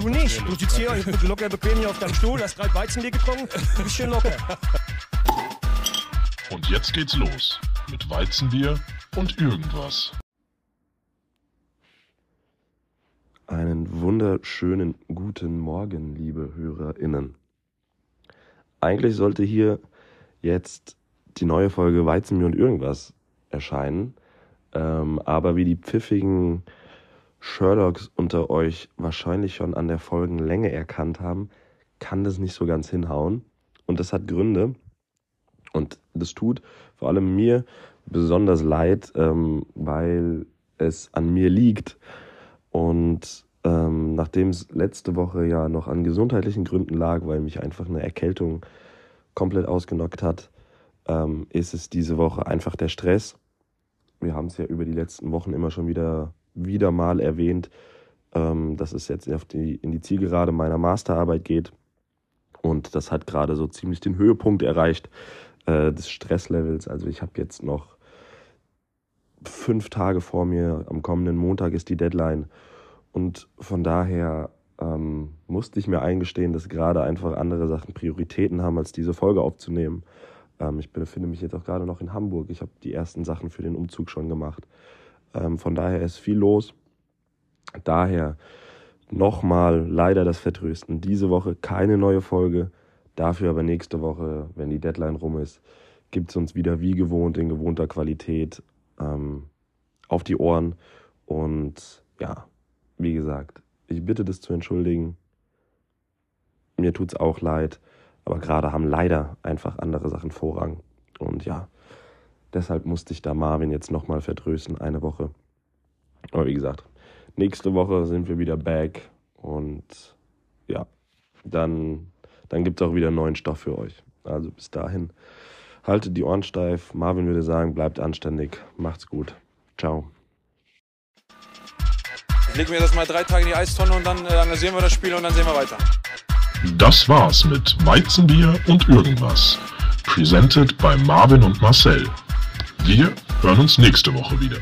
Du nicht. Du sitzt hier locker bequem hier auf deinem Stuhl, hast gerade Weizenbier getrunken, du bist schön locker. Und jetzt geht's los mit Weizenbier und irgendwas. Einen wunderschönen guten Morgen, liebe HörerInnen. Eigentlich sollte hier jetzt die neue Folge Weizenbier und irgendwas erscheinen. Ähm, aber wie die pfiffigen Sherlocks unter euch wahrscheinlich schon an der Folgenlänge erkannt haben, kann das nicht so ganz hinhauen. Und das hat Gründe. Und das tut vor allem mir besonders leid, ähm, weil es an mir liegt. Und ähm, nachdem es letzte Woche ja noch an gesundheitlichen Gründen lag, weil mich einfach eine Erkältung komplett ausgenockt hat, ähm, ist es diese Woche einfach der Stress. Wir haben es ja über die letzten Wochen immer schon wieder, wieder mal erwähnt, ähm, dass es jetzt die, in die Zielgerade meiner Masterarbeit geht. Und das hat gerade so ziemlich den Höhepunkt erreicht äh, des Stresslevels. Also ich habe jetzt noch fünf Tage vor mir. Am kommenden Montag ist die Deadline. Und von daher ähm, musste ich mir eingestehen, dass gerade einfach andere Sachen Prioritäten haben, als diese Folge aufzunehmen. Ähm, ich befinde mich jetzt auch gerade noch in Hamburg. Ich habe die ersten Sachen für den Umzug schon gemacht. Ähm, von daher ist viel los. Daher nochmal leider das Vertrösten. Diese Woche keine neue Folge. Dafür aber nächste Woche, wenn die Deadline rum ist, gibt es uns wieder wie gewohnt in gewohnter Qualität ähm, auf die Ohren. Und ja, wie gesagt, ich bitte das zu entschuldigen. Mir tut es auch leid. Aber gerade haben leider einfach andere Sachen Vorrang. Und ja, deshalb musste ich da Marvin jetzt nochmal vertrösten, eine Woche. Aber wie gesagt, nächste Woche sind wir wieder back. Und ja, dann, dann gibt es auch wieder neuen Stoff für euch. Also bis dahin, haltet die Ohren steif. Marvin würde sagen, bleibt anständig. Macht's gut. Ciao. Ich lege mir das mal drei Tage in die Eistonne und dann äh, analysieren wir das Spiel und dann sehen wir weiter. Das war's mit Weizenbier und irgendwas. Presented bei Marvin und Marcel. Wir hören uns nächste Woche wieder.